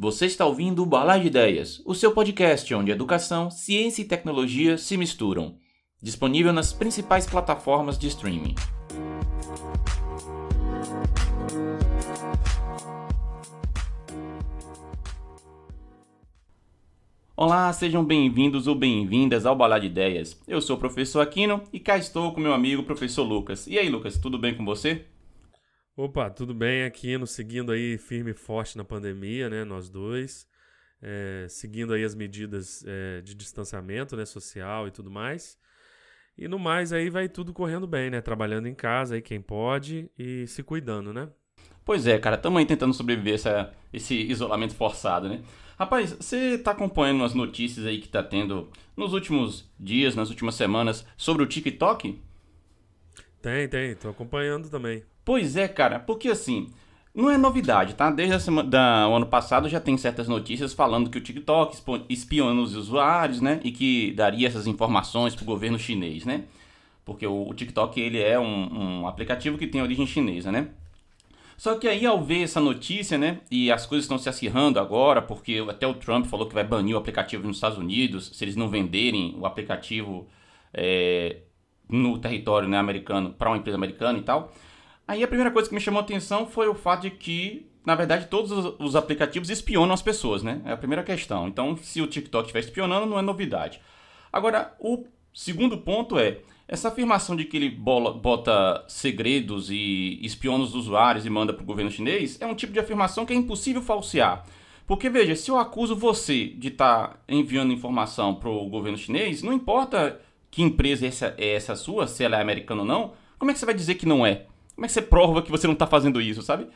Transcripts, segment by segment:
Você está ouvindo o Balar de Ideias, o seu podcast onde educação, ciência e tecnologia se misturam. Disponível nas principais plataformas de streaming. Olá, sejam bem-vindos ou bem-vindas ao Balar de Ideias. Eu sou o professor Aquino e cá estou com meu amigo professor Lucas. E aí, Lucas, tudo bem com você? Opa, tudo bem aqui, nos seguindo aí firme e forte na pandemia, né? Nós dois, é, seguindo aí as medidas é, de distanciamento, né? Social e tudo mais. E no mais aí vai tudo correndo bem, né? Trabalhando em casa aí quem pode e se cuidando, né? Pois é, cara, estamos aí tentando sobreviver essa, esse isolamento forçado, né? Rapaz, você está acompanhando as notícias aí que está tendo nos últimos dias, nas últimas semanas, sobre o TikTok? Tem, tem, tô acompanhando também. Pois é, cara, porque assim, não é novidade, tá? Desde a semana, da, o ano passado já tem certas notícias falando que o TikTok espiona os usuários, né? E que daria essas informações pro governo chinês, né? Porque o, o TikTok ele é um, um, aplicativo que tem origem chinesa, né? Só que aí ao ver essa notícia, né? E as coisas estão se acirrando agora, porque até o Trump falou que vai banir o aplicativo nos Estados Unidos se eles não venderem o aplicativo é, no território né, americano para uma empresa americana e tal. Aí a primeira coisa que me chamou a atenção foi o fato de que, na verdade, todos os aplicativos espionam as pessoas, né? É a primeira questão. Então, se o TikTok estiver espionando, não é novidade. Agora, o segundo ponto é essa afirmação de que ele bota segredos e espiona os usuários e manda para o governo chinês é um tipo de afirmação que é impossível falsear. Porque, veja, se eu acuso você de estar tá enviando informação para o governo chinês, não importa que empresa essa é essa sua, se ela é americana ou não, como é que você vai dizer que não é? Como é que você prova que você não está fazendo isso, sabe?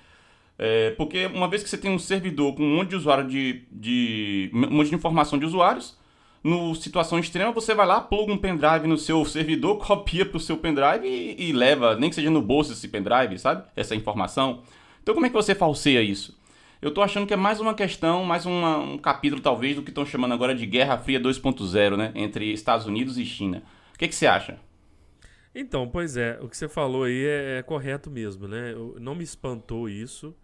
É, porque uma vez que você tem um servidor com um monte de usuário de, de. um monte de informação de usuários, no situação extrema, você vai lá, pluga um pendrive no seu servidor, copia para o seu pendrive e, e, leva, nem que seja no bolso esse pendrive, sabe? Essa informação. Então como é que você falseia isso? Eu estou achando que é mais uma questão, mais uma, um capítulo talvez do que estão chamando agora de Guerra Fria 2.0, né? Entre Estados Unidos e China. O que, que você acha? Então, pois é, o que você falou aí é, é correto mesmo, né? Eu, não me espantou isso.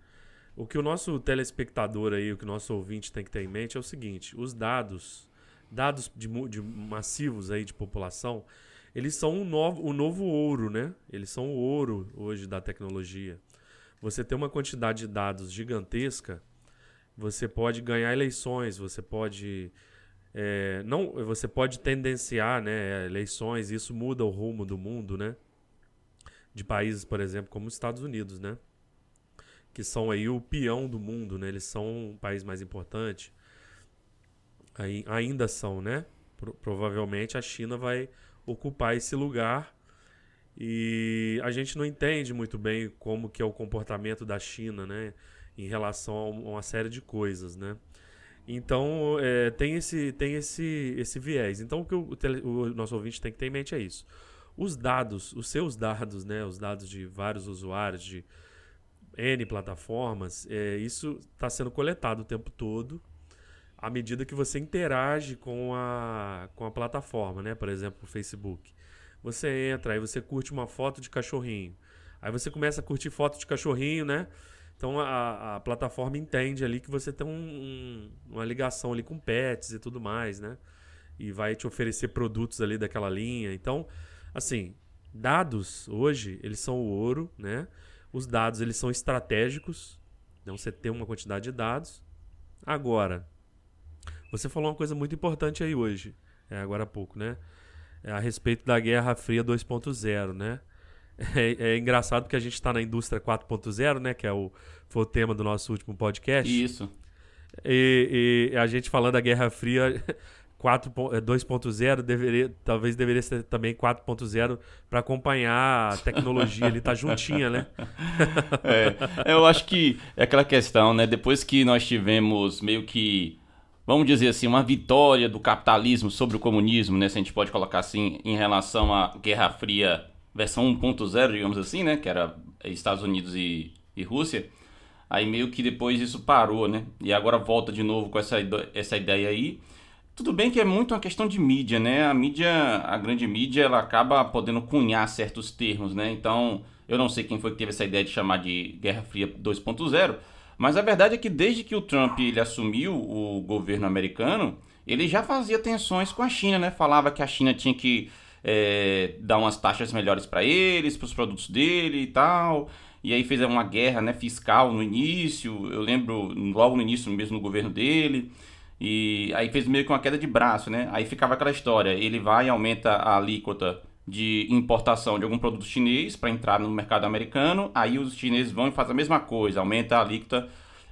O que o nosso telespectador aí, o que o nosso ouvinte tem que ter em mente é o seguinte: os dados, dados de, de massivos aí de população, eles são o novo, o novo ouro, né? Eles são o ouro hoje da tecnologia. Você tem uma quantidade de dados gigantesca, você pode ganhar eleições, você pode é, não, você pode tendenciar né, eleições, isso muda o rumo do mundo, né? De países, por exemplo, como os Estados Unidos, né? Que são aí o peão do mundo, né? Eles são um país mais importante. Aí, ainda são, né? Pro, provavelmente a China vai ocupar esse lugar e a gente não entende muito bem como que é o comportamento da China, né? Em relação a uma série de coisas, né? Então, é, tem, esse, tem esse, esse viés. Então, o que o, tele, o, nosso ouvinte tem que ter em mente é isso. Os dados, os seus dados, né, os dados de vários usuários, de N plataformas, é, isso está sendo coletado o tempo todo à medida que você interage com a, com a plataforma, né? Por exemplo, o Facebook. Você entra, aí você curte uma foto de cachorrinho. Aí você começa a curtir foto de cachorrinho, né? Então a, a plataforma entende ali que você tem um, um, uma ligação ali com pets e tudo mais, né? E vai te oferecer produtos ali daquela linha. Então, assim, dados hoje, eles são o ouro, né? Os dados, eles são estratégicos. Então você tem uma quantidade de dados. Agora, você falou uma coisa muito importante aí hoje, é, agora há pouco, né? É a respeito da Guerra Fria 2.0, né? É, é engraçado porque a gente está na indústria 4.0, né? Que é o, foi o tema do nosso último podcast. Isso. E, e a gente falando da Guerra Fria 2.0 é, deveria, talvez deveria ser também 4.0 para acompanhar a tecnologia, ele tá juntinha, né? é, eu acho que é aquela questão, né? Depois que nós tivemos meio que, vamos dizer assim, uma vitória do capitalismo sobre o comunismo, né? Se a gente pode colocar assim, em relação à Guerra Fria versão 1.0, digamos assim, né? Que era Estados Unidos e, e Rússia. Aí meio que depois isso parou, né? E agora volta de novo com essa, essa ideia aí. Tudo bem que é muito uma questão de mídia, né? A mídia, a grande mídia, ela acaba podendo cunhar certos termos, né? Então, eu não sei quem foi que teve essa ideia de chamar de Guerra Fria 2.0, Mas a verdade é que desde que o Trump ele assumiu o governo americano, ele já fazia tensões com a China, né? Falava que a China tinha que é, dar umas taxas melhores para eles, para os produtos dele e tal. E aí fez uma guerra né, fiscal no início, eu lembro logo no início mesmo no governo dele. E aí fez meio que uma queda de braço, né? Aí ficava aquela história, ele vai e aumenta a alíquota de importação de algum produto chinês para entrar no mercado americano, aí os chineses vão e fazem a mesma coisa, aumenta a alíquota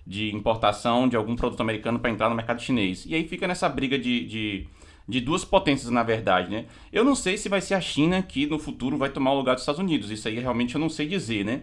de importação de algum produto americano para entrar no mercado chinês. E aí fica nessa briga de, de, de, duas potências, na verdade, né? Eu não sei se vai ser a China que no futuro vai tomar o lugar dos Estados Unidos, isso aí realmente eu não sei dizer, né?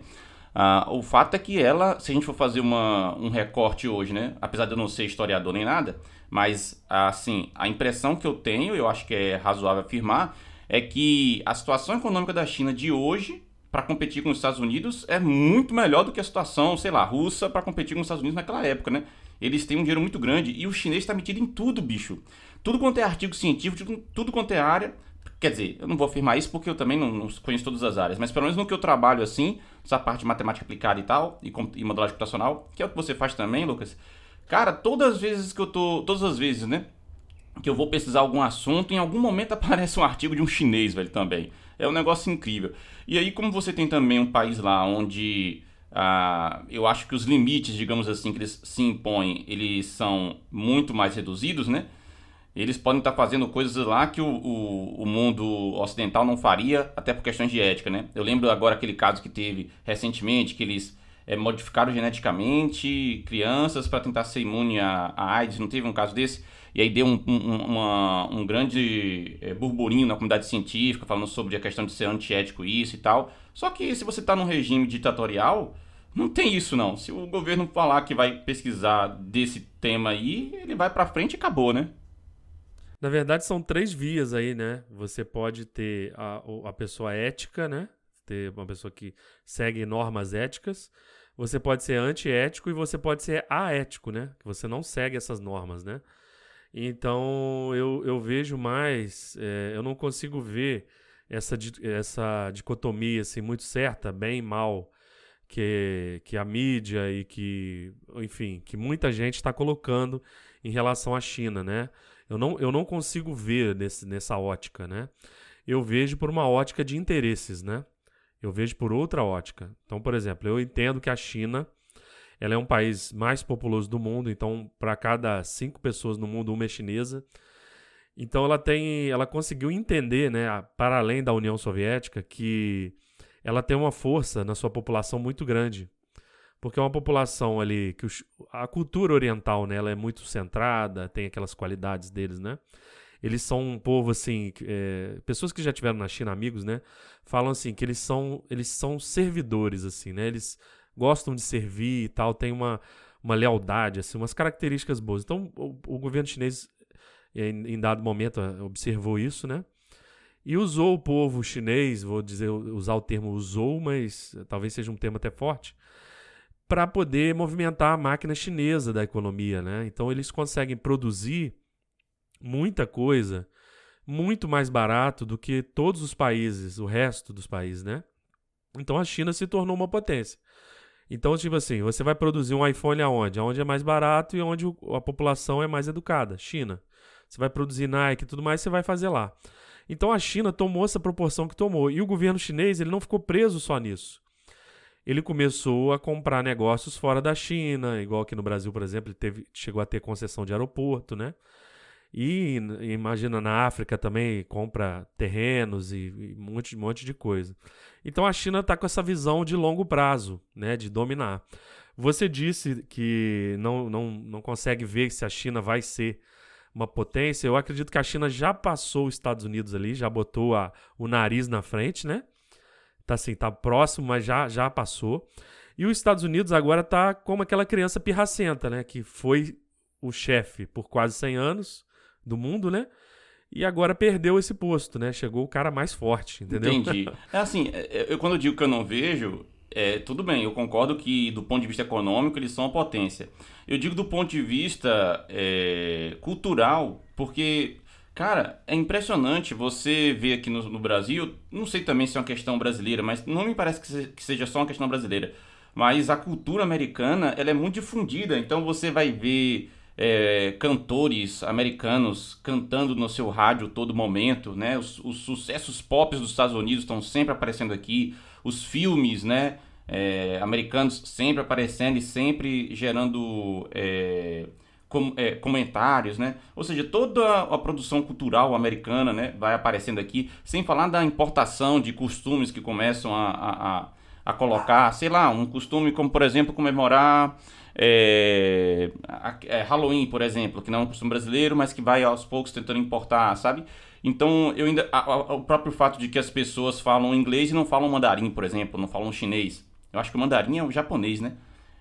Ah, o fato é que ela, se a gente for fazer uma, um recorte hoje, né? Apesar de eu não ser historiador nem nada, mas assim, a impressão que eu tenho, eu acho que é razoável afirmar, é que a situação econômica da China de hoje para competir com os Estados Unidos é muito melhor do que a situação, sei lá, russa para competir com os Estados Unidos naquela época, né? Eles têm um dinheiro muito grande e o chinês está metido em tudo, bicho. Tudo quanto é artigo científico, tudo quanto é área. Quer dizer, eu não vou afirmar isso porque eu também não, não conheço todas as áreas, mas pelo menos no que eu trabalho assim, essa parte de matemática aplicada e tal, e, e modelagem computacional, que é o que você faz também, Lucas. Cara, todas as vezes que eu tô. Todas as vezes, né? que eu vou pesquisar algum assunto, em algum momento aparece um artigo de um chinês, velho, também. É um negócio incrível. E aí, como você tem também um país lá onde ah, eu acho que os limites, digamos assim, que eles se impõem, eles são muito mais reduzidos, né? Eles podem estar fazendo coisas lá que o, o, o, mundo ocidental não faria, até por questões de ética, né? Eu lembro agora aquele caso que teve recentemente, que eles é, modificaram geneticamente crianças para tentar ser imune a AIDS, não teve um caso desse? E aí deu um, um, uma, um grande é, burburinho na comunidade científica, falando sobre a questão de ser antiético isso e tal. Só que se você está num regime ditatorial, não tem isso não. Se o governo falar que vai pesquisar desse tema aí, ele vai para frente e acabou, né? Na verdade, são três vias aí, né? Você pode ter a, a pessoa ética, né? Ter uma pessoa que segue normas éticas. Você pode ser antiético e você pode ser aético, né? Que você não segue essas normas, né? Então eu, eu vejo mais, é, eu não consigo ver essa, essa dicotomia assim, muito certa, bem e mal, que, que a mídia e que, enfim, que muita gente está colocando em relação à China, né? Eu não, eu não consigo ver nesse, nessa ótica, né? Eu vejo por uma ótica de interesses, né? Eu vejo por outra ótica. Então, por exemplo, eu entendo que a China ela é um país mais populoso do mundo, então para cada cinco pessoas no mundo, uma é chinesa. Então ela tem, ela conseguiu entender, né, para além da União Soviética, que ela tem uma força na sua população muito grande, porque é uma população ali que os, a cultura oriental, né, ela é muito centrada, tem aquelas qualidades deles, né? Eles são um povo assim, é, pessoas que já tiveram na China, amigos, né, falam assim que eles são, eles são servidores assim, né? Eles gostam de servir e tal, tem uma, uma lealdade, assim, umas características boas. Então, o, o governo chinês, em, em, dado momento, eh, observou isso, né? E usou o povo chinês, vou dizer, usar o termo usou, mas talvez seja um termo até forte, para poder movimentar a máquina chinesa da economia, né? Então, eles conseguem produzir muita coisa muito mais barato do que todos os países, o resto dos países, né? Então a China se tornou uma potência. Então, tipo assim, você vai produzir um iPhone aonde? Aonde é mais barato e onde a população é mais educada. China. Você vai produzir Nike e tudo mais, você vai fazer lá. Então a China tomou essa proporção que tomou. E o governo chinês ele não ficou preso só nisso. Ele começou a comprar negócios fora da China, igual aqui no Brasil, por exemplo, ele teve, chegou a ter concessão de aeroporto, né? E imagina na África também compra terrenos e, e um, monte, um monte de coisa. Então a China está com essa visão de longo prazo, né, de dominar. Você disse que não, não, não consegue ver se a China vai ser uma potência. Eu acredito que a China já passou os Estados Unidos ali, já botou a, o nariz na frente, né? Tá assim, tá próximo, mas já, já passou. E os Estados Unidos agora tá como aquela criança pirracenta, né? Que foi o chefe por quase 100 anos do mundo, né? E agora perdeu esse posto, né? Chegou o cara mais forte, entendeu? Entendi. É assim, é, é, eu, quando eu digo que eu não vejo, é, tudo bem, eu concordo que do ponto de vista econômico eles são uma potência. Eu digo do ponto de vista é, cultural, porque, cara, é impressionante você ver aqui no, no, Brasil, não sei também se é uma questão brasileira, mas não me parece que, se, que seja só uma questão brasileira. mas a cultura americana ela é muito difundida. Então você vai ver é, cantores americanos cantando no seu rádio todo momento, né? Os, os, sucessos pop dos Estados Unidos estão sempre aparecendo aqui, os filmes, né? É, americanos sempre aparecendo e sempre gerando é, com, é, comentários, né? Ou seja, toda a produção cultural americana, né, vai aparecendo aqui, sem falar da importação de costumes que começam a, a, a, a colocar, sei lá, um costume como, por exemplo, comemorar é, é, Halloween, por exemplo, que não é um costume brasileiro, mas que vai aos poucos tentando importar, sabe? Então, eu ainda. A, a, o próprio fato de que as pessoas falam inglês e não falam mandarim, por exemplo, não falam chinês. Eu acho que o mandarim é o japonês, né?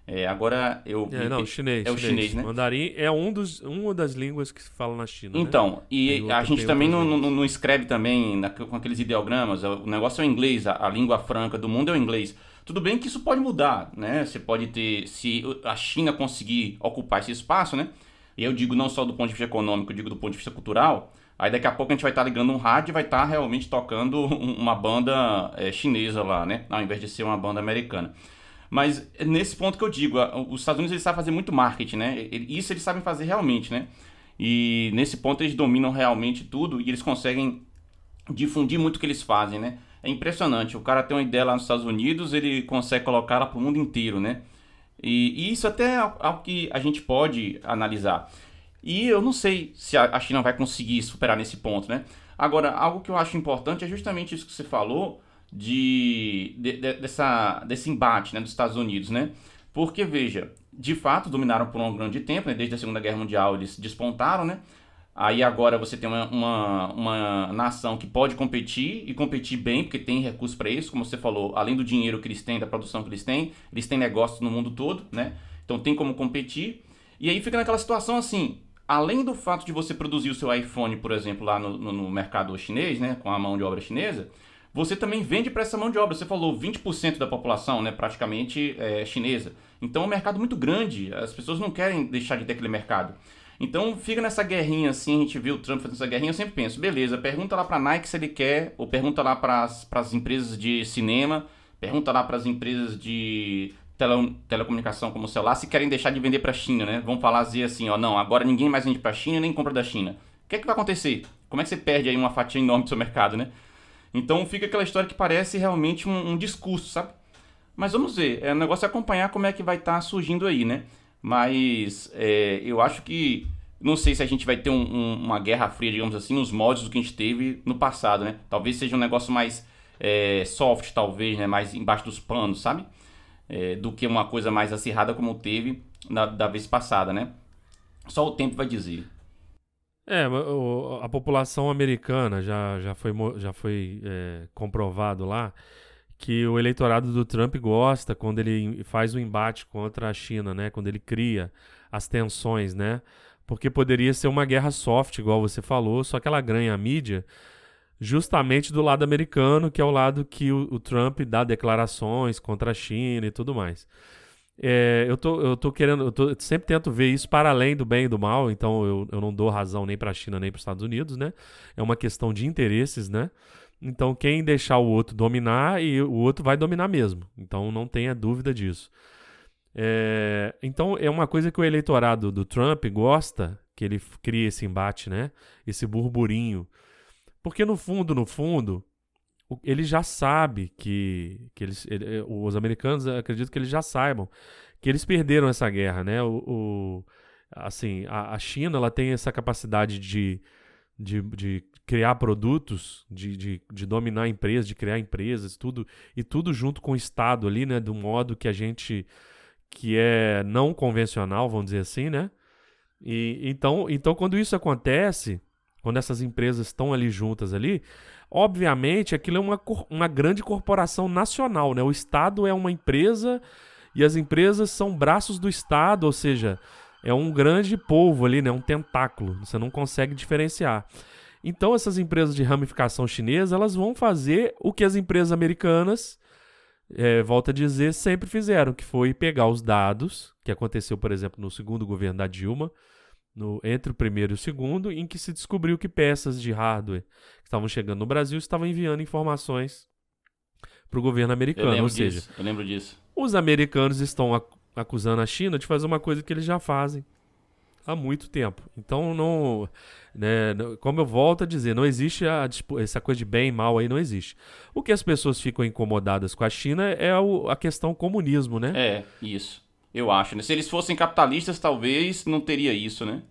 É, agora eu. É, não, chinês. É o chinês, chinês, né? Mandarim é um dos, uma das línguas que se fala na China. Né? Então, né? e a gente também não, não, não, escreve também na, com aqueles ideogramas. O negócio é o inglês, a, a, língua franca do mundo é o inglês. Tudo bem que isso pode mudar, né? Você pode ter. Se a China conseguir ocupar esse espaço, né? E eu digo não só do ponto de vista econômico, eu digo do ponto de vista cultural. Aí daqui a pouco a gente vai estar ligando um rádio e vai estar realmente tocando uma banda é, chinesa lá, né? Ao invés de ser uma banda americana. Mas nesse ponto que eu digo, os Estados Unidos eles sabem fazer muito marketing, né? Isso eles sabem fazer realmente, né? E nesse ponto eles dominam realmente tudo e eles conseguem difundir muito o que eles fazem, né? É impressionante. O cara tem uma ideia lá nos Estados Unidos, ele consegue colocar ela para o mundo inteiro, né? E, e, isso até é algo que a gente pode analisar. E eu não sei se a China vai conseguir superar nesse ponto, né? Agora, algo que eu acho importante é justamente isso que você falou de, de, de, dessa, desse embate né, dos Estados Unidos, né? Porque, veja, de fato dominaram por um grande tempo, né? desde a Segunda Guerra Mundial eles despontaram, né? Aí agora você tem uma, uma, uma, nação que pode competir e competir bem, porque tem recursos para isso, como você falou, além do dinheiro que eles têm, da produção que eles têm, eles têm negócios no mundo todo, né? Então tem como competir. E aí fica naquela situação assim, além do fato de você produzir o seu iPhone, por exemplo, lá no, no, no mercado chinês, né, com a mão de obra chinesa, você também vende para essa mão de obra. Você falou 20% da população, né, praticamente é, chinesa. Então é um mercado muito grande. As pessoas não querem deixar de ter aquele mercado. Então fica nessa guerrinha assim, a gente viu o Trump fazendo essa guerrinha, eu sempre penso, beleza, pergunta lá para Nike se ele quer, ou pergunta lá para as empresas de cinema, pergunta lá para as empresas de tele, telecomunicação como o celular se querem deixar de vender para a China, né? Vão falar assim, ó, não, agora ninguém mais vende para a China nem compra da China. O que é que vai acontecer? Como é que você perde aí uma fatia enorme do seu mercado, né? Então fica aquela história que parece realmente um, um discurso, sabe? Mas vamos ver, é, o negócio é acompanhar como é que vai estar tá surgindo aí, né? Mas é, eu acho que. Não sei se a gente vai ter um, um, uma guerra fria, digamos assim, nos moldes do que a gente teve no passado, né? Talvez seja um negócio mais é, soft, talvez, né? Mais embaixo dos panos, sabe? É, do que uma coisa mais acirrada como teve na, da vez passada, né? Só o tempo vai dizer. É, a população americana já, já foi, já foi é, comprovado lá que o eleitorado do Trump gosta quando ele faz o embate contra a China, né? Quando ele cria as tensões, né? Porque poderia ser uma guerra soft, igual você falou, só que ela ganha a mídia justamente do lado americano, que é o lado que o, o Trump dá declarações contra a China e tudo mais. É, eu, tô, eu tô querendo, eu, tô, eu sempre tento ver isso para além do bem e do mal, então eu, eu não dou razão nem para a China nem para os Estados Unidos, né? É uma questão de interesses, né? Então quem deixar o outro dominar e o outro vai dominar mesmo. Então não tenha dúvida disso. É, então é uma coisa que o eleitorado do Trump gosta, que ele cria esse embate, né? Esse burburinho. Porque no fundo, no fundo, ele já sabe que, que eles, ele, eh, os americanos acredito que eles já saibam que eles perderam essa guerra, né? O, o assim, a, a, China ela tem essa capacidade de, de, de criar produtos, de, de, de, dominar empresas, de criar empresas, tudo e tudo junto com o Estado ali, né? Do modo que a gente que é não convencional, vamos dizer assim, né? E então, então quando isso acontece, quando essas empresas estão ali juntas ali, Obviamente, aquilo é uma, uma grande corporação nacional, né? O Estado é uma empresa e as empresas são braços do Estado, ou seja, é um grande polvo ali, né? Um tentáculo. Você não consegue diferenciar. Então, essas empresas de ramificação chinesa, elas vão fazer o que as empresas americanas, é, volta a dizer, sempre fizeram, que foi pegar os dados, que aconteceu, por exemplo, no segundo governo da Dilma, no, entre o primeiro e o segundo, em que se descobriu que peças de hardware que estavam chegando no Brasil estavam enviando informações para o governo americano. Ou disso, seja, eu lembro disso. Os americanos estão acusando a China de fazer uma coisa que eles já fazem há muito tempo. Então, não, né, como eu volto a dizer, não existe a, essa coisa de bem e mal aí, não existe. O que as pessoas ficam incomodadas com a China é o, a questão comunismo, né? É, isso. Eu acho, né? Se eles fossem capitalistas, talvez não teria isso, né?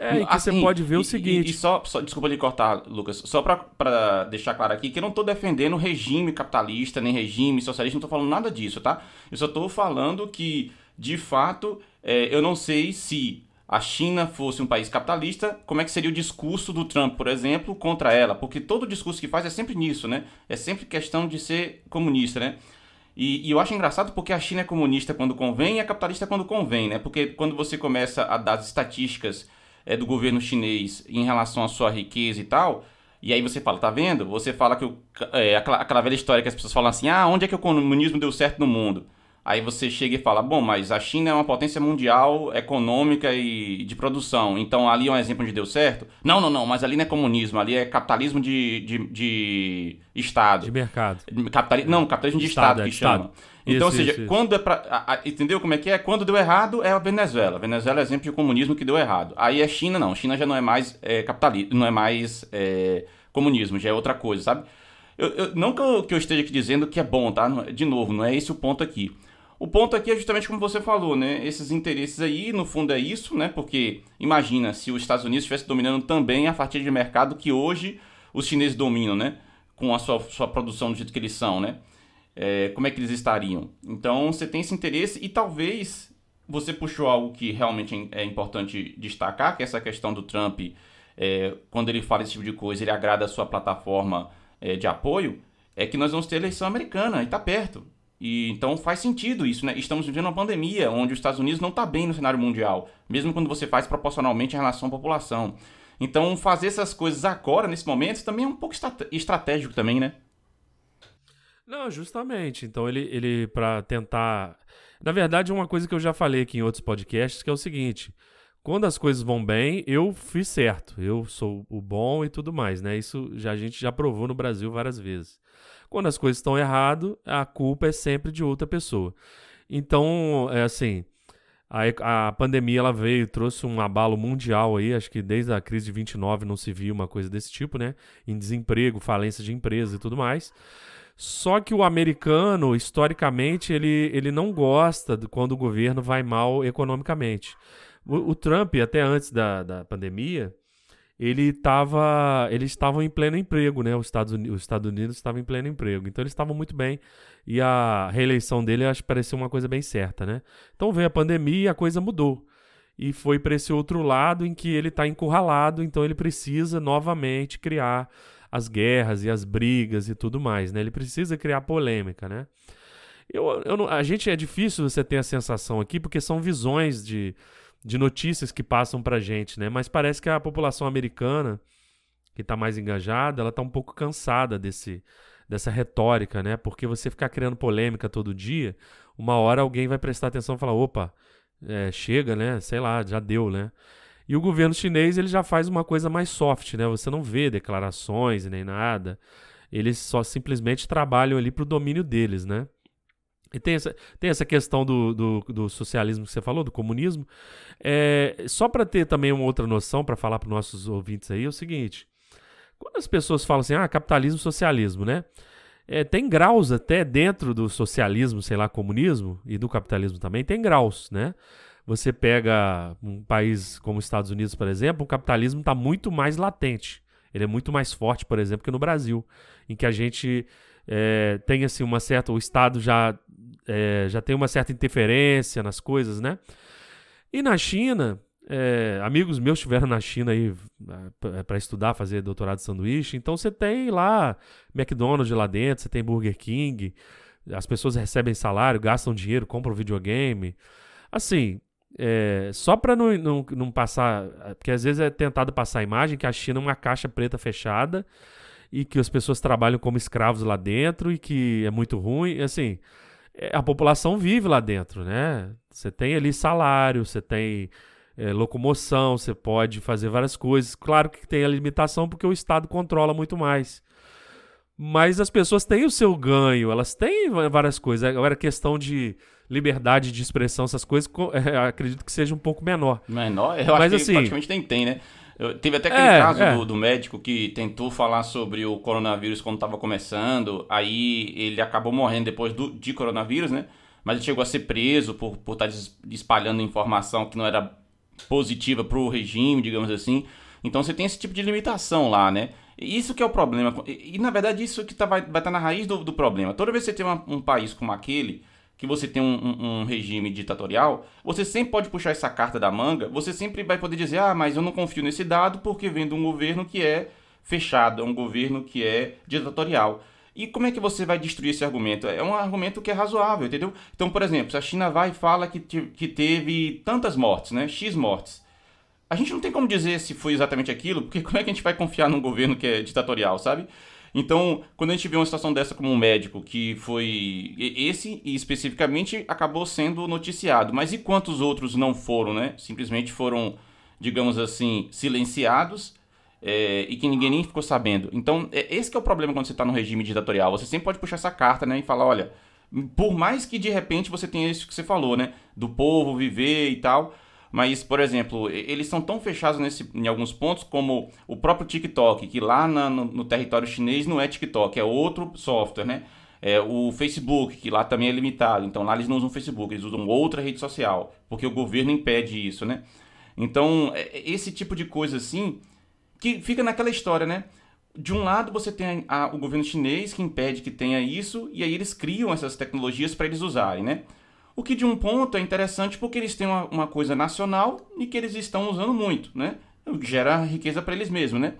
É, e que assim, você pode ver o seguinte. E, e só, só, desculpa lhe cortar, Lucas, só para deixar claro aqui que eu não estou defendendo regime capitalista, nem regime socialista, não estou falando nada disso, tá? Eu só estou falando que, de fato, é, eu não sei se a China fosse um país capitalista, como é que seria o discurso do Trump, por exemplo, contra ela? Porque todo o discurso que faz é sempre nisso, né? É sempre questão de ser comunista, né? E, e, eu acho engraçado porque a China é comunista quando convém e é capitalista quando convém, né? Porque quando você começa a dar as estatísticas é, do governo chinês em relação à sua riqueza e tal. E aí você fala, tá vendo? Você fala que o, é, aquela, aquela velha história que as pessoas falam assim, ah, onde é que o comunismo deu certo no mundo? Aí você chega e fala, bom, mas a China é uma potência mundial econômica e de produção, então ali é um exemplo onde deu certo? Não, não, não, mas ali não é comunismo, ali é capitalismo de, de, de Estado. De mercado. Capitali... Não, capitalismo de Estado, Estado que chama. Estado. Então, isso, ou seja, isso, quando é pra. Entendeu como é que é? Quando deu errado é a Venezuela. A Venezuela é exemplo de comunismo que deu errado. Aí é China, não. China já não é mais é, capitalismo, não é mais é, comunismo, já é outra coisa, sabe? Eu, eu, não que eu, que eu, esteja aqui dizendo que é bom, tá? De novo, não é esse o ponto aqui. O ponto aqui é justamente como você falou, né? Esses interesses aí, no fundo, é isso, né? Porque imagina se os Estados Unidos estivesse dominando também a fatia de mercado que hoje os chineses dominam, né? Com a sua, sua produção do jeito que eles são, né? é, como é que eles estariam. Então você tem esse interesse e talvez você puxou algo que realmente é importante destacar, que é essa questão do Trump, é, quando ele fala esse tipo de coisa, ele agrada a sua plataforma é, de apoio, é que nós vamos ter eleição americana e está perto. E então faz sentido isso, né? Estamos vivendo uma pandemia onde os Estados Unidos não está bem no cenário mundial, mesmo quando você faz proporcionalmente em relação à população. Então fazer essas coisas agora, nesse momento, também é um pouco estratégico também, né? Não, justamente. Então ele, ele para tentar. Na verdade, uma coisa que eu já falei aqui em outros podcasts, que é o seguinte: quando as coisas vão bem, eu fiz certo. Eu sou o bom e tudo mais, né? Isso já a gente já provou no Brasil várias vezes. Quando as coisas estão errado, a culpa é sempre de outra pessoa. Então, é assim, a, a pandemia ela veio, trouxe um abalo mundial aí, acho que desde a crise de 29 não se viu uma coisa desse tipo, né? Em desemprego, falência de empresas e tudo mais. Só que o americano, historicamente, ele, ele não gosta quando o governo vai mal economicamente. O, o Trump, até antes da, da pandemia, ele tava, eles estavam em pleno emprego, né? Os Estados, Unidos, os Estados Unidos estavam em pleno emprego. Então eles estavam muito bem. E a reeleição dele acho que pareceu uma coisa bem certa, né? Então veio a pandemia e a coisa mudou. E foi para esse outro lado em que ele está encurralado, então ele precisa novamente criar as guerras e as brigas e tudo mais, né? Ele precisa criar polêmica, né? Eu, eu a gente é difícil você ter a sensação aqui porque são visões de, de notícias que passam pra gente, né? Mas parece que a população americana que está mais engajada, ela está um pouco cansada desse dessa retórica, né? Porque você ficar criando polêmica todo dia, uma hora alguém vai prestar atenção e falar, opa, é, chega, né? Sei lá, já deu, né? E o governo chinês ele já faz uma coisa mais soft, né? Você não vê declarações nem nada. Eles só simplesmente trabalham ali para o domínio deles, né? E tem essa, tem essa questão do, do, do socialismo que você falou, do comunismo. É, só para ter também uma outra noção, para falar para os nossos ouvintes aí, é o seguinte: quando as pessoas falam assim, ah, capitalismo, socialismo, né? É, tem graus até dentro do socialismo, sei lá, comunismo e do capitalismo também, tem graus, né? Você pega um país como os Estados Unidos, por exemplo, o capitalismo está muito mais latente. Ele é muito mais forte, por exemplo, que no Brasil, em que a gente é, tem assim uma certa, o Estado já é, já tem uma certa interferência nas coisas, né? E na China, é, amigos meus estiveram na China aí para estudar, fazer doutorado de sanduíche. Então você tem lá McDonald's lá dentro, você tem Burger King, as pessoas recebem salário, gastam dinheiro, compram videogame. Assim, é, só para não, não, não passar. Porque às vezes é tentado passar a imagem que a China é uma caixa preta fechada e que as pessoas trabalham como escravos lá dentro e que é muito ruim. Assim, é, a população vive lá dentro, né? Você tem ali salário, você tem é, locomoção, você pode fazer várias coisas. Claro que tem a limitação porque o Estado controla muito mais. Mas as pessoas têm o seu ganho, elas têm várias coisas. Agora, a questão de liberdade de expressão, essas coisas, é, acredito que seja um pouco menor. Menor? Eu Mas, acho que assim, praticamente nem tem, né? Eu, teve até aquele é, caso é. Do, do, médico que tentou falar sobre o coronavírus quando estava começando, aí ele acabou morrendo depois do, de coronavírus, né? Mas ele chegou a ser preso por, por estar tá espalhando informação que não era positiva para o regime, digamos assim. Então você tem esse tipo de limitação lá, né? Isso que é o problema. E, na verdade, isso que tá, vai, vai estar tá na raiz do, do, problema. Toda vez que você tem uma, um país como aquele, que você tem um, um, um, regime ditatorial, você sempre pode puxar essa carta da manga, você sempre vai poder dizer, ah, mas eu não confio nesse dado porque vem de um governo que é fechado, é um governo que é ditatorial. E como é que você vai destruir esse argumento? É um argumento que é razoável, entendeu? Então, por exemplo, se a China vai e fala que, que teve tantas mortes, né? X mortes. A gente não tem como dizer se foi exatamente aquilo, porque como é que a gente vai confiar num governo que é ditatorial, sabe? Então, quando a gente vê uma situação dessa como um médico que foi esse e especificamente acabou sendo noticiado, mas e quantos outros não foram, né? Simplesmente foram, digamos assim, silenciados é, e que ninguém nem ficou sabendo. Então, é, esse é o problema quando você está no regime ditatorial. Você sempre pode puxar essa carta, né, e falar, olha, por mais que de repente você tenha isso que você falou, né, do povo viver e tal, mas, por exemplo, eles são tão fechados nesse, em alguns pontos como o próprio TikTok, que lá na, no, no, território chinês não é TikTok, é outro software, né? É o Facebook, que lá também é limitado. Então lá eles não usam Facebook, eles usam outra rede social, porque o governo impede isso, né? Então, é, é esse tipo de coisa assim, que fica naquela história, né? De um lado você tem a, o governo chinês que impede que tenha isso, e aí eles criam essas tecnologias para eles usarem, né? O que de um ponto é interessante porque eles têm uma, uma coisa nacional e que eles estão usando muito, né? Gera riqueza para eles mesmos, né?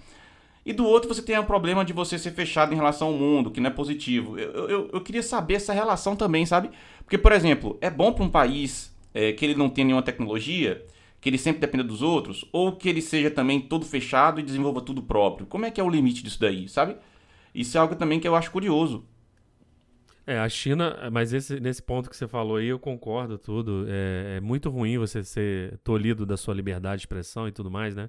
E do outro você tem o problema de você ser fechado em relação ao mundo, que não é positivo. Eu, eu, eu queria saber essa relação também, sabe? Porque, por exemplo, é bom para um país é, que ele não tenha nenhuma tecnologia, que ele sempre dependa dos outros, ou que ele seja também todo fechado e desenvolva tudo próprio? Como é que é o limite disso daí, sabe? Isso é algo também que eu acho curioso. É, a China, mas esse, nesse ponto que você falou aí, eu concordo tudo. É, é, muito ruim você ser tolhido da sua liberdade de expressão e tudo mais, né?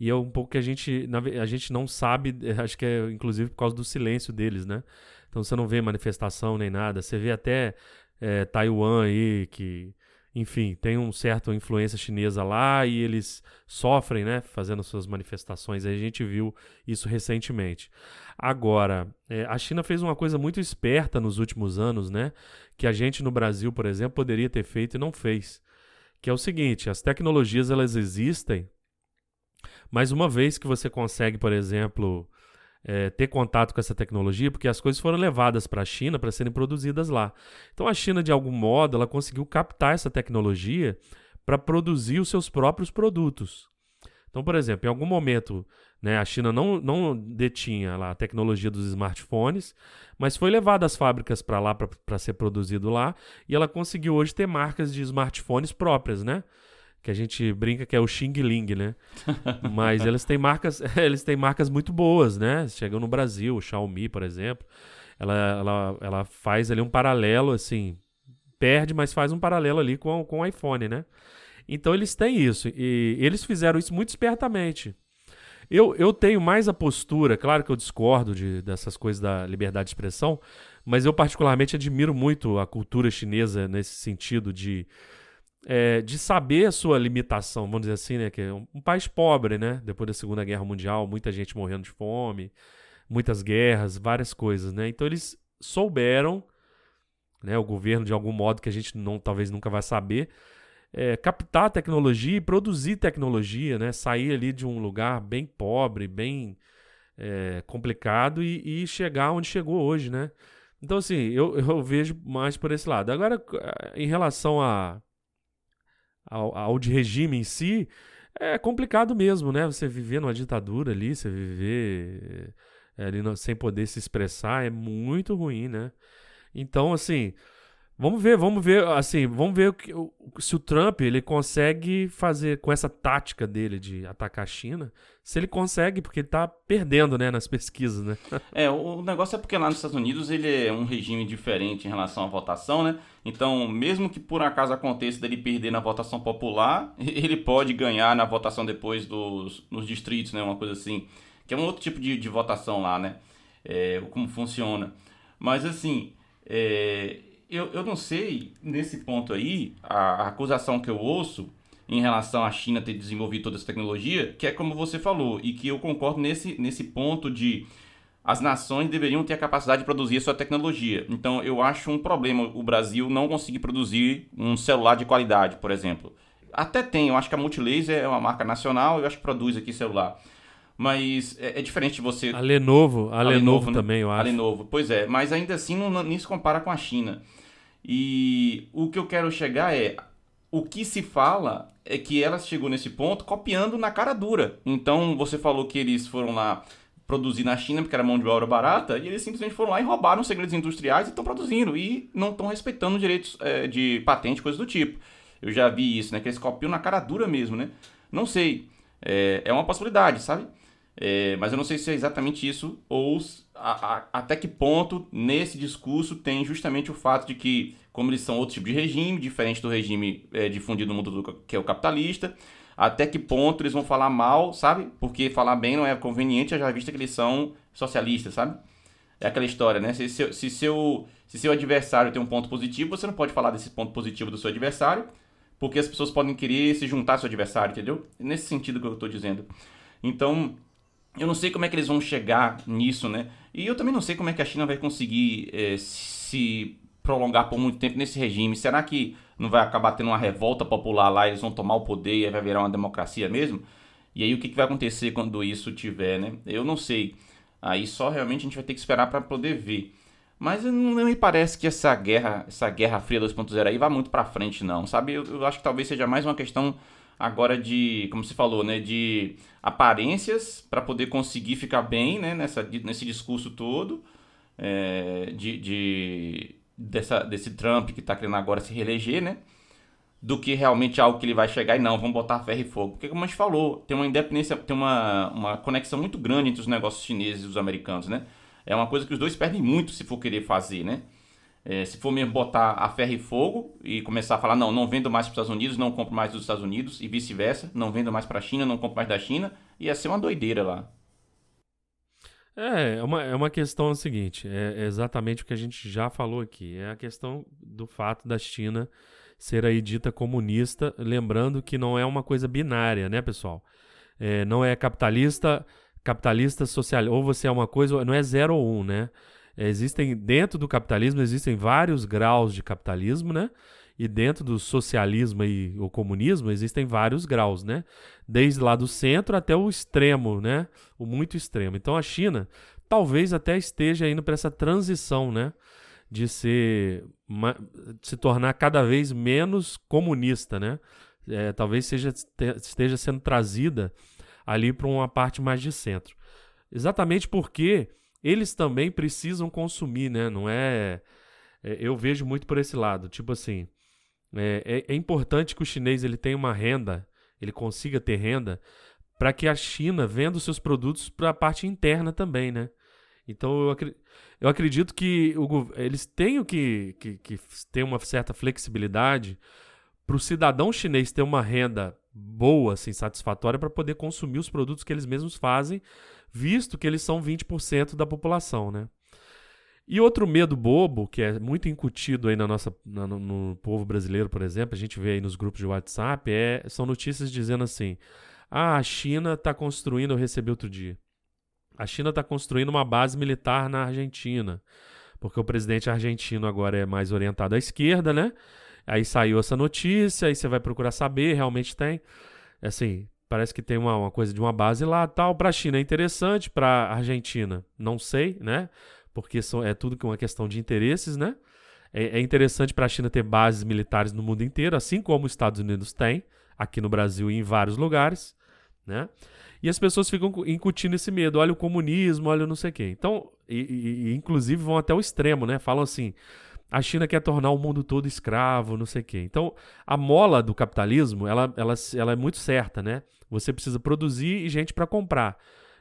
E é um pouco que a gente, a gente não sabe, acho que é inclusive por causa do silêncio deles, né? Então você não vê manifestação nem nada. Você vê até é, Taiwan aí, que enfim, tem um certo influência chinesa lá e eles sofrem, né, fazendo suas manifestações. A gente viu isso recentemente. Agora, é, a China fez uma coisa muito esperta nos últimos anos, né, que a gente no Brasil, por exemplo, poderia ter feito e não fez. Que é o seguinte: as tecnologias elas existem, mas uma vez que você consegue, por exemplo, é, ter contato com essa tecnologia, porque as coisas foram levadas para a China para serem produzidas lá. Então a China, de algum modo, ela conseguiu captar essa tecnologia para produzir os seus próprios produtos. Então, por exemplo, em algum momento né, a China não, não detinha lá a tecnologia dos smartphones, mas foi levada as fábricas para lá para ser produzido lá, e ela conseguiu hoje ter marcas de smartphones próprias, né? Que a gente brinca que é o Xing Ling, né? Mas eles têm marcas, eles têm marcas muito boas, né? Chegam no Brasil, o Xiaomi, por exemplo, ela, ela, ela faz ali um paralelo, assim, perde, mas faz um paralelo ali com, com o iPhone, né? Então eles têm isso e eles fizeram isso muito espertamente. Eu, eu tenho mais a postura, claro que eu discordo de, dessas coisas da liberdade de expressão, mas eu particularmente admiro muito a cultura chinesa nesse sentido de é, de saber a sua limitação, vamos dizer assim, né? Que é um, país pobre, né? Depois da Segunda Guerra Mundial, muita gente morrendo de fome, muitas guerras, várias coisas, né? Então eles souberam, né? O governo, de algum modo que a gente não, talvez nunca vai saber, é, captar tecnologia e produzir tecnologia, né? Sair ali de um lugar bem pobre, bem é, complicado e, e chegar onde chegou hoje, né? Então, assim, eu, eu vejo mais por esse lado. Agora, em relação a ao, ao de regime em si, é complicado mesmo, né? Você viver numa ditadura ali, você viver é, ali sem poder se expressar é muito ruim, né? Então, assim, Vamos ver, vamos ver, assim, vamos ver se o Trump ele consegue fazer com essa tática dele de atacar a China, se ele consegue, porque ele tá perdendo, né, nas pesquisas, né? É, o negócio é porque lá nos Estados Unidos ele é um regime diferente em relação à votação, né? Então, mesmo que por acaso aconteça dele perder na votação popular, ele pode ganhar na votação depois dos nos distritos, né, uma coisa assim, que é um outro tipo de, de votação lá, né? é, como funciona. Mas assim, é, eu, eu não sei, nesse ponto aí, a, a acusação que eu ouço em relação à China ter desenvolvido toda essa tecnologia, que é como você falou, e que eu concordo nesse, nesse ponto de as nações deveriam ter a capacidade de produzir a sua tecnologia. Então eu acho um problema o Brasil não conseguir produzir um celular de qualidade, por exemplo. Até tem, eu acho que a Multilaser é uma marca nacional, eu acho que produz aqui celular. Mas é, é diferente de você. A Lenovo, a, a Lenovo, Lenovo, né? também, eu acho. A Lenovo, pois é. Mas ainda assim não, não, nem se compara com a China. E o que eu quero chegar é. O que se fala é que ela chegou nesse ponto copiando na cara dura. Então você falou que eles foram lá produzir na China porque era mão de obra barata e eles simplesmente foram lá e roubaram segredos industriais e estão produzindo e não estão respeitando direitos é, de patente, coisas do tipo. Eu já vi isso, né? Que eles copiam na cara dura mesmo, né? Não sei. É, é uma possibilidade, sabe? É, mas eu não sei se é exatamente isso ou até que ponto nesse discurso tem justamente o fato de que, como eles são outro tipo de regime, diferente do regime é, difundido no mundo do, que é o capitalista, até que ponto eles vão falar mal, sabe? Porque falar bem não é conveniente, já vista que eles são socialistas, sabe? É aquela história, né? Se seu, se, seu, se seu adversário tem um ponto positivo, você não pode falar desse ponto positivo do seu adversário, porque as pessoas podem querer se juntar ao seu adversário, entendeu? Nesse sentido que eu estou dizendo. Então, eu não sei como é que eles vão chegar nisso, né? E eu também não sei como é que a China vai conseguir é, se prolongar por muito tempo nesse regime. Será que não vai acabar tendo uma revolta popular lá, eles vão tomar o poder e vai virar uma democracia mesmo? E aí o que, que vai acontecer quando isso tiver, né? Eu não sei. Aí só realmente a gente vai ter que esperar para poder ver. Mas não, não, me parece que essa guerra, essa guerra fria 2.0 aí vá muito para frente não, sabe? Eu, eu acho que talvez seja mais uma questão agora de, como você falou, né, de aparências para poder conseguir ficar bem, né, nessa, nesse discurso todo, é, de, de, dessa, desse Trump que está querendo agora se reeleger, né, do que realmente algo que ele vai chegar e não, vamos botar ferro e fogo. Porque como a gente falou, tem uma independência, tem uma, uma conexão muito grande entre os negócios chineses e os americanos, né? É uma coisa que os dois perdem muito se for querer fazer, né? É, se for mesmo botar a ferro e fogo e começar a falar, não, não vendo mais para os Estados Unidos, não compro mais dos Estados Unidos e vice-versa, não vendo mais para a China, não compro mais da China, ia ser uma doideira lá. É, é uma, é uma questão seguinte, é exatamente o que a gente já falou aqui, é a questão do fato da China ser aí dita comunista, lembrando que não é uma coisa binária, né, pessoal? É, não é capitalista, capitalista social, ou você é uma coisa, não é zero ou um, né? Existem dentro do capitalismo existem vários graus de capitalismo, né? E dentro do socialismo e o comunismo existem vários graus, né? Desde lá do centro até o extremo, né? O muito extremo. Então a China talvez até esteja indo para essa transição, né? De ser, se tornar cada vez menos comunista, né? É, talvez seja, esteja sendo trazida ali para uma parte mais de centro. Exatamente porque eles também precisam consumir, né? Não é, é eu vejo muito por esse lado. Tipo assim, é, é, é importante que o chinês ele tenha uma renda, ele consiga ter renda, para que a China venda os seus produtos para a parte interna também, né? Então eu, eu acredito que o, eles tenham que, que, que ter uma certa flexibilidade para o cidadão chinês ter uma renda boa, assim, satisfatória para poder consumir os produtos que eles mesmos fazem visto que eles são 20% da população, né? E outro medo bobo, que é muito incutido aí na nossa, na, no, no, povo brasileiro, por exemplo, a gente vê aí nos grupos de WhatsApp, é, são notícias dizendo assim: ah, a China está construindo, eu recebi outro dia, a China está construindo uma base militar na Argentina, porque o presidente argentino agora é mais orientado à esquerda, né? Aí saiu essa notícia, aí você vai procurar saber, realmente tem. Assim, Parece que tem uma, uma coisa de uma base lá tal. Para a China é interessante, para a Argentina não sei, né? Porque são, é tudo uma questão de interesses, né? É, é interessante para a China ter bases militares no mundo inteiro, assim como os Estados Unidos têm, aqui no Brasil e em vários lugares, né? E as pessoas ficam incutindo esse medo, olha o comunismo, olha não sei o quê. Então, e, e inclusive vão até o extremo, né? Falam assim, a China quer tornar o mundo todo escravo, não sei o quê. Então, a mola do capitalismo, ela, ela, ela é muito certa, né? Você precisa produzir e gente para comprar,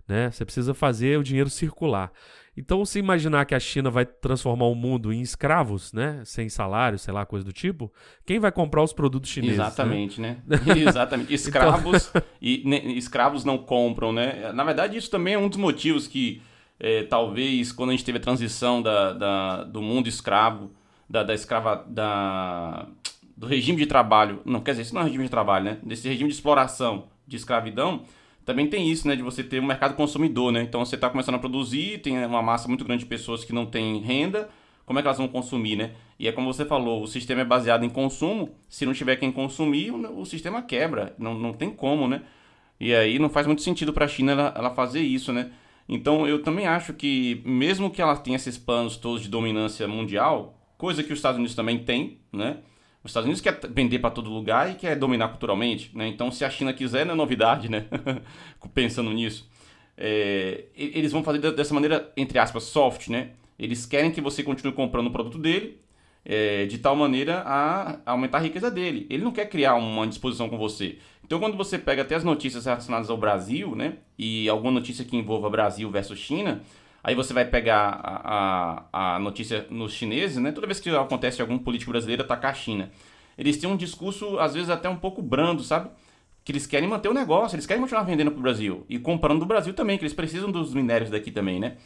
né? Você precisa fazer o dinheiro circular. Então, se imaginar que a China vai transformar o mundo em escravos, né? Sem salário, sei lá, coisa do tipo, quem vai comprar os produtos chineses? Né? Exatamente, né? né? Exatamente. Escravos então... e ne, escravos não compram, né? Na verdade, isso também é um dos motivos que é, talvez quando a gente teve a transição da, da do mundo escravo, da, da escrava, da, do regime de trabalho, não, quer dizer, isso não é regime de trabalho, né? Desse regime de exploração, de escravidão, também tem isso, né? De você ter um mercado consumidor, né? Então você está começando a produzir, tem uma massa muito grande de pessoas que não têm renda, como é que elas vão consumir, né? E é como você falou, o sistema é baseado em consumo, se não tiver quem consumir, o, sistema quebra, não, não tem como, né? E aí não faz muito sentido para a China ela, ela fazer isso, né? Então eu também acho que, mesmo que ela tenha esses planos todos de dominância mundial, coisa que os Estados Unidos também tem, né? Os Estados Unidos quer vender para todo lugar e quer dominar culturalmente, né? Então, se a China quiser, não é novidade, né? Pensando nisso. É, eles vão fazer dessa maneira, entre aspas, soft, né? Eles querem que você continue comprando o produto dele, é, de tal maneira a aumentar a riqueza dele. Ele não quer criar uma disposição com você. Então, quando você pega até as notícias relacionadas ao Brasil, né? E alguma notícia que envolva Brasil versus China, Aí você vai pegar a, a, a, notícia nos chineses, né? Toda vez que acontece algum político brasileiro atacar a China. Eles têm um discurso, às vezes, até um pouco brando, sabe? Que eles querem manter o negócio, eles querem continuar vendendo para o Brasil. E comprando do Brasil também, que eles precisam dos minérios daqui também, né?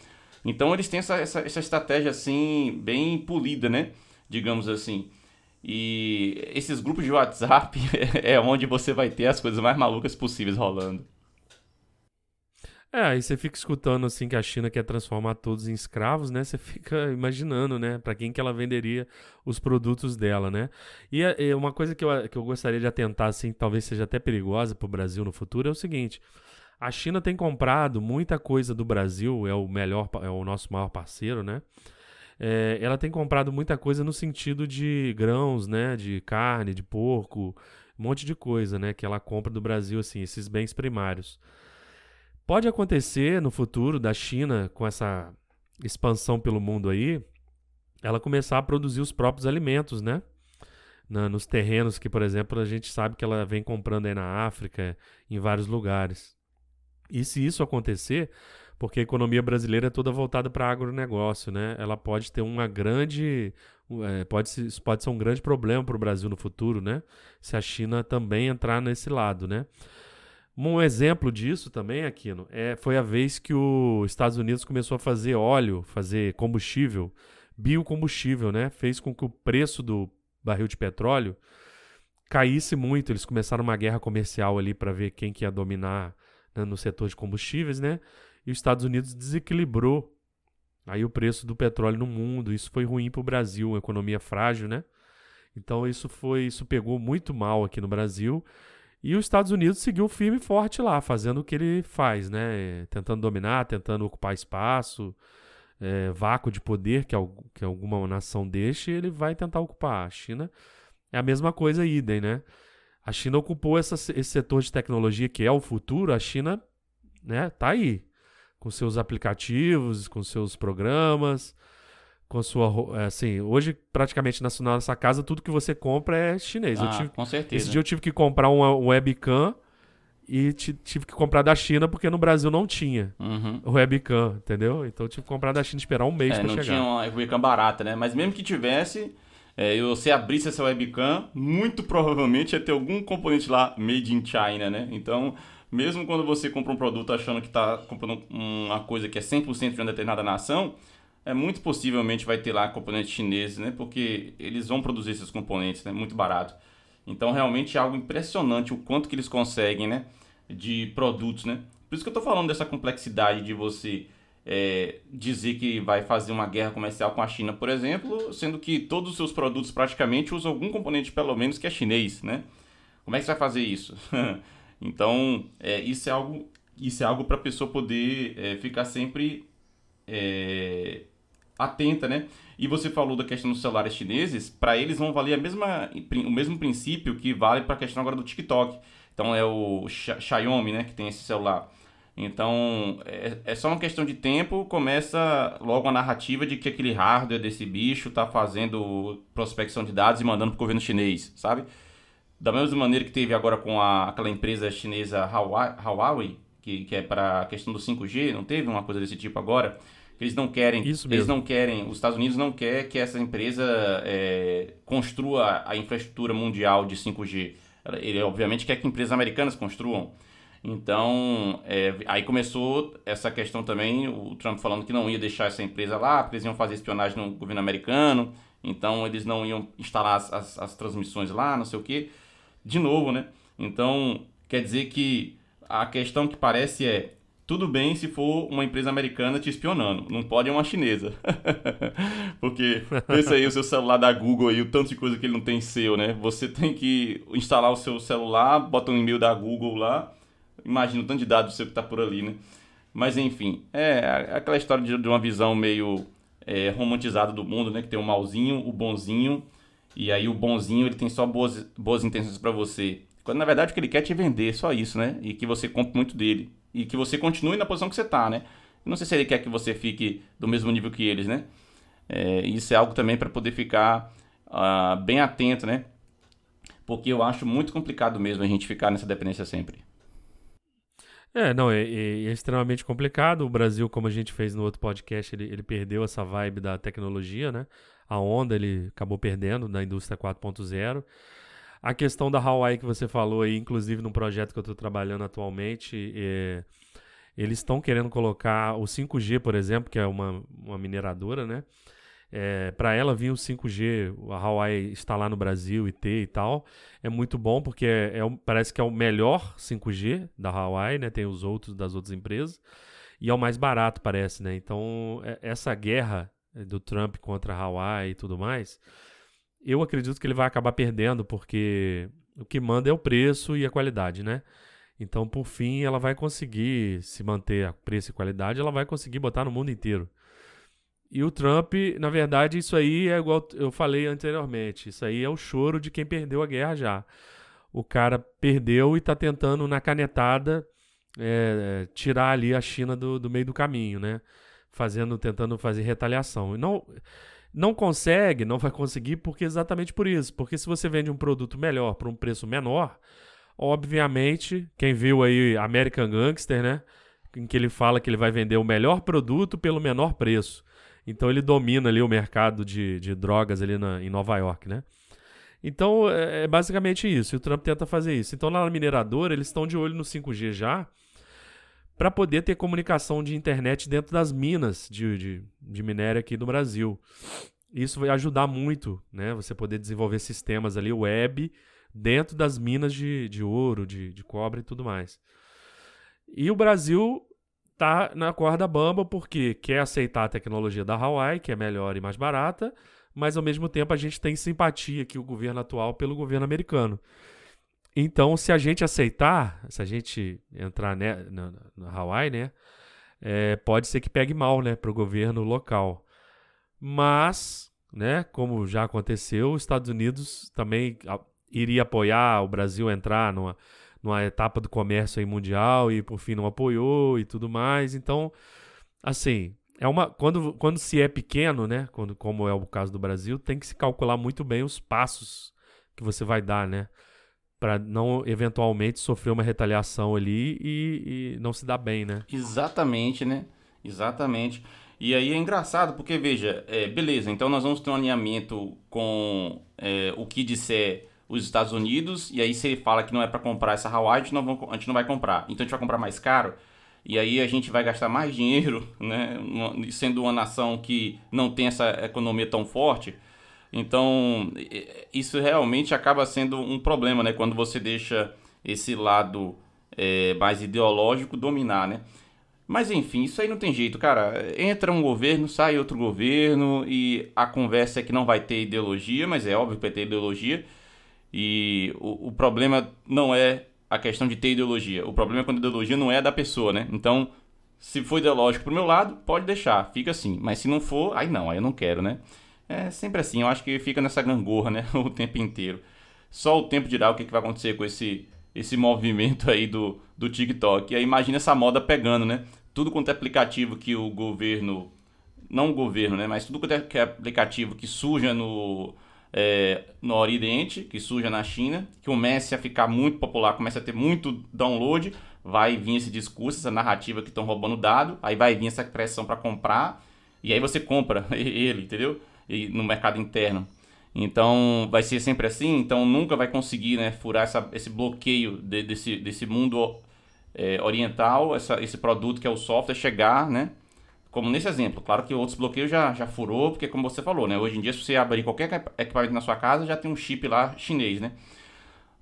Então eles têm essa, essa, essa estratégia, assim, bem polida, né? Digamos assim. E esses grupos de WhatsApp é onde você vai ter as coisas mais malucas possíveis rolando. É, aí você fica escutando assim que a China quer transformar todos em escravos, né? Você fica imaginando, né? Para quem que ela venderia os produtos dela, né? E, e uma coisa que eu, que eu gostaria de atentar, assim, talvez seja até perigosa para o Brasil no futuro, é o seguinte: a China tem comprado muita coisa do Brasil, é o melhor, é o nosso maior parceiro, né? É, ela tem comprado muita coisa no sentido de grãos, né? De carne, de porco, um monte de coisa, né? Que ela compra do Brasil, assim, esses bens primários. Pode acontecer no futuro da China, com essa expansão pelo mundo aí, ela começar a produzir os próprios alimentos, né? Na, nos terrenos que, por exemplo, a gente sabe que ela vem comprando aí na África, em vários lugares. E se isso acontecer, porque a economia brasileira é toda voltada para agronegócio, né? Ela pode ter uma grande. É, pode, ser, pode ser um grande problema para o Brasil no futuro, né? Se a China também entrar nesse lado, né? Um exemplo disso também, Aquino, é, foi a vez que os Estados Unidos começou a fazer óleo, fazer combustível, biocombustível, né? Fez com que o preço do barril de petróleo caísse muito. Eles começaram uma guerra comercial ali para ver quem que ia dominar né, no setor de combustíveis, né? E os Estados Unidos desequilibrou aí o preço do petróleo no mundo. Isso foi ruim para o Brasil, economia frágil, né? Então isso foi, isso pegou muito mal aqui no Brasil. E os Estados Unidos seguiu firme e forte lá, fazendo o que ele faz, né? Tentando dominar, tentando ocupar espaço, é, vácuo de poder que, que alguma nação deixe, ele vai tentar ocupar. A China é a mesma coisa, idem, né? A China ocupou essa, esse setor de tecnologia que é o futuro, a China né, tá aí, com seus aplicativos, com seus programas, com sua. É, assim, hoje, praticamente na nossa casa, tudo que você compra é chinês. Ah, tive, com certeza. Esse dia eu tive que comprar um, um webcam e tive que comprar da China porque no Brasil não tinha uhum. webcam, entendeu? Então eu tive que comprar da China esperar um mês é, pra não chegar. Não tinha uma webcam barata, né? Mas mesmo que tivesse, é, e você abrisse essa webcam, muito provavelmente ia ter algum componente lá made in China, né? Então, mesmo quando você compra um produto achando que está comprando uma coisa que é 100% de uma determinada nação, é muito possivelmente vai ter lá componentes chineses, né? Porque eles vão produzir esses componentes, né? Muito barato. Então, realmente é algo impressionante o quanto que eles conseguem, né? De produtos, né? Por isso que eu estou falando dessa complexidade de você é, dizer que vai fazer uma guerra comercial com a China, por exemplo, sendo que todos os seus produtos praticamente usam algum componente, pelo menos, que é chinês, né? Como é que você vai fazer isso? então, é, isso é algo, isso é algo para a pessoa poder é, ficar sempre é, atenta, né? E você falou da questão dos celulares chineses, para eles vão valer a mesma, o mesmo princípio que vale para a questão agora do TikTok. Então é o Xiaomi, né, que tem esse celular. Então é, é só uma questão de tempo, começa logo a narrativa de que aquele hardware desse bicho está fazendo prospecção de dados e mandando para o governo chinês, sabe? Da mesma maneira que teve agora com a, aquela empresa chinesa Huawei, que, que é para a questão do 5G, não teve uma coisa desse tipo agora? Eles não querem, Isso eles não querem, os Estados Unidos não quer que essa empresa é, construa a infraestrutura mundial de 5G. Ele obviamente quer que empresas americanas construam. Então, é, aí começou essa questão também, o Trump falando que não ia deixar essa empresa lá, porque eles iam fazer espionagem no governo americano, então eles não iam instalar as, as, as transmissões lá, não sei o que. De novo, né? Então, quer dizer que a questão que parece é, tudo bem se for uma empresa americana te espionando, não pode uma chinesa. Porque pensa aí o seu celular da Google aí, o tanto de coisa que ele não tem seu, né? Você tem que instalar o seu celular, bota um e-mail da Google lá, imagina o tanto de dados seu que tá por ali, né? Mas enfim, é aquela história de, de uma visão meio é, romantizada do mundo, né? Que tem o malzinho, o bonzinho, e aí o bonzinho ele tem só boas, boas intenções para você. Quando na verdade o que ele quer é te vender, só isso, né? E que você compre muito dele e que você continue na posição que você está, né? Não sei se ele quer que você fique do mesmo nível que eles, né? É, isso é algo também para poder ficar uh, bem atento, né? Porque eu acho muito complicado mesmo a gente ficar nessa dependência sempre. É, não, é, é, é, extremamente complicado. O Brasil, como a gente fez no outro podcast, ele, ele perdeu essa vibe da tecnologia, né? A onda ele acabou perdendo na indústria 4.0. A questão da Hawaii que você falou aí, inclusive no projeto que eu estou trabalhando atualmente, é, eles estão querendo colocar o 5G, por exemplo, que é uma, uma mineradora, né? É, para ela vir o 5G, a Hawaii lá no Brasil e ter e tal, é muito bom porque é, é, parece que é o melhor 5G da Hawaii, né? Tem os outros das outras empresas e é o mais barato, parece, né? Então, é, essa guerra do Trump contra a Hawaii e tudo mais, eu acredito que ele vai acabar perdendo, porque o que manda é o preço e a qualidade, né? Então, por fim, ela vai conseguir se manter a preço e qualidade, ela vai conseguir botar no mundo inteiro. E o Trump, na verdade, isso aí é igual eu falei anteriormente. Isso aí é o choro de quem perdeu a guerra já. O cara perdeu e está tentando, na canetada, é, tirar ali a China do, do meio do caminho, né? Fazendo, tentando fazer retaliação. E não não consegue, não vai conseguir, porque exatamente por isso. Porque se você vende um produto melhor por um preço menor, obviamente, quem viu aí American Gangster, né? Em que ele fala que ele vai vender o melhor produto pelo menor preço. Então ele domina ali o mercado de, de drogas ali na, em Nova York, né? Então é, é basicamente isso. E o Trump tenta fazer isso. Então lá na mineradora eles estão de olho no 5G já para poder ter comunicação de internet dentro das minas de, de, de minério aqui do Brasil. Isso vai ajudar muito, né? Você poder desenvolver sistemas ali web dentro das minas de, de ouro, de, de cobre e tudo mais. E o Brasil tá na corda bamba porque quer aceitar a tecnologia da Huawei, que é melhor e mais barata, mas ao mesmo tempo a gente tem simpatia aqui o governo atual pelo governo americano. Então, se a gente aceitar, se a gente entrar né, na, na Hawaii, né, é, pode ser que pegue mal, né, para o governo local. Mas, né, como já aconteceu, os Estados Unidos também iria apoiar o Brasil entrar numa, numa etapa do comércio aí mundial e por fim não apoiou e tudo mais. Então, assim, é uma quando, quando se é pequeno, né, quando, como é o caso do Brasil, tem que se calcular muito bem os passos que você vai dar, né? Para não eventualmente sofrer uma retaliação ali e, e, não se dar bem, né? Exatamente, né? Exatamente. E aí é engraçado porque, veja, é, beleza, então nós vamos ter um alinhamento com é, o que disser os Estados Unidos, e aí se ele fala que não é para comprar essa Hawaii, a gente, não vamos, a gente não vai comprar. Então a gente vai comprar mais caro, e aí a gente vai gastar mais dinheiro, né? Sendo uma nação que não tem essa economia tão forte, então, isso realmente acaba sendo um problema, né? Quando você deixa esse lado é, mais ideológico dominar, né? Mas enfim, isso aí não tem jeito, cara. Entra um governo, sai outro governo e a conversa é que não vai ter ideologia, mas é óbvio que vai ter ideologia. E o, o problema não é a questão de ter ideologia. O problema é quando a ideologia não é da pessoa, né? Então, se for ideológico pro meu lado, pode deixar, fica assim. Mas se não for, aí não, aí eu não quero, né? É sempre assim, eu acho que fica nessa gangorra, né? O tempo inteiro. Só o tempo dirá o que, que vai acontecer com esse, esse movimento aí do, do TikTok. E aí imagina essa moda pegando, né? Tudo quanto é aplicativo que o governo. Não o governo, né? Mas tudo quanto é, é aplicativo que suja no, é, no Oriente, que suja na China, que comece a ficar muito popular, comece a ter muito download, vai vir esse discurso, essa narrativa que estão roubando dado, aí vai vir essa pressão para comprar, e aí você compra ele, entendeu? E no mercado interno. Então vai ser sempre assim, então nunca vai conseguir né, furar essa, esse bloqueio de, desse, desse mundo é, orientar essa, esse produto que é o software chegar, né? Como nesse exemplo, claro que outros bloqueios já, já furou, porque como você falou, né? Hoje em dia, se você abrir qualquer equipamento na sua casa, já tem um chip lá chinês, né?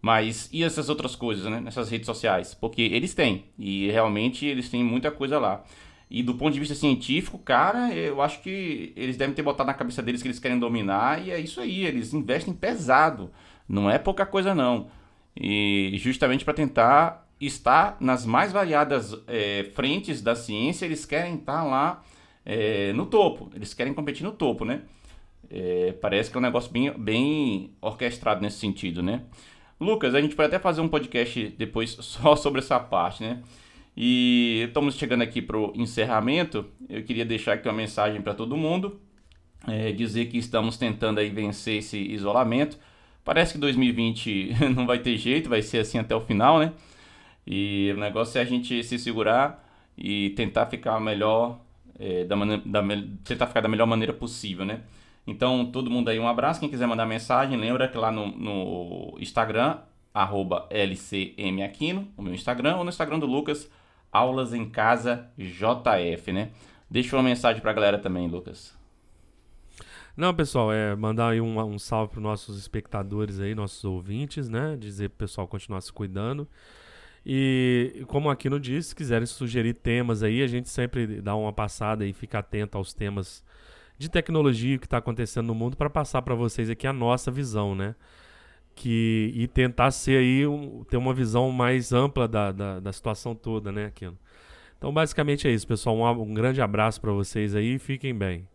Mas e essas outras coisas, né? Nessas redes sociais? Porque eles têm, e realmente eles têm muita coisa lá. E do ponto de vista científico, cara, eu acho que eles devem ter botado na cabeça deles que eles querem dominar, e é isso aí, eles investem pesado. Não é pouca coisa, não. E justamente para tentar estar nas mais variadas é, frentes da ciência, eles querem estar lá é, no topo, eles querem competir no topo, né? É, parece que é um negócio bem, bem orquestrado nesse sentido, né? Lucas, a gente pode até fazer um podcast depois só sobre essa parte, né? E estamos chegando aqui para o encerramento. Eu queria deixar aqui uma mensagem para todo mundo, é, dizer que estamos tentando aí vencer esse isolamento. Parece que 2020 não vai ter jeito, vai ser assim até o final, né? E o negócio é a gente se segurar e tentar ficar melhor, é, da da, tentar ficar da melhor maneira possível, né? Então, todo mundo aí, um abraço. Quem quiser mandar mensagem, lembra que lá no, no Instagram, arroba LCMAquino, o meu Instagram, ou no Instagram do Lucas, Aulas em Casa JF, né? Deixa uma mensagem pra galera também, Lucas. Não, pessoal, é mandar aí um, um salve para nossos espectadores aí, nossos ouvintes, né? Dizer pro pessoal continuar se cuidando. E como aqui no diz, se quiserem sugerir temas aí, a gente sempre dá uma passada e fica atento aos temas de tecnologia que está acontecendo no mundo para passar para vocês aqui a nossa visão, né? Que e tentar ser aí um, ter uma visão mais ampla da, da, da situação toda, né, Aquino? Então, basicamente é isso, pessoal. Um, um grande abraço para vocês aí e fiquem bem.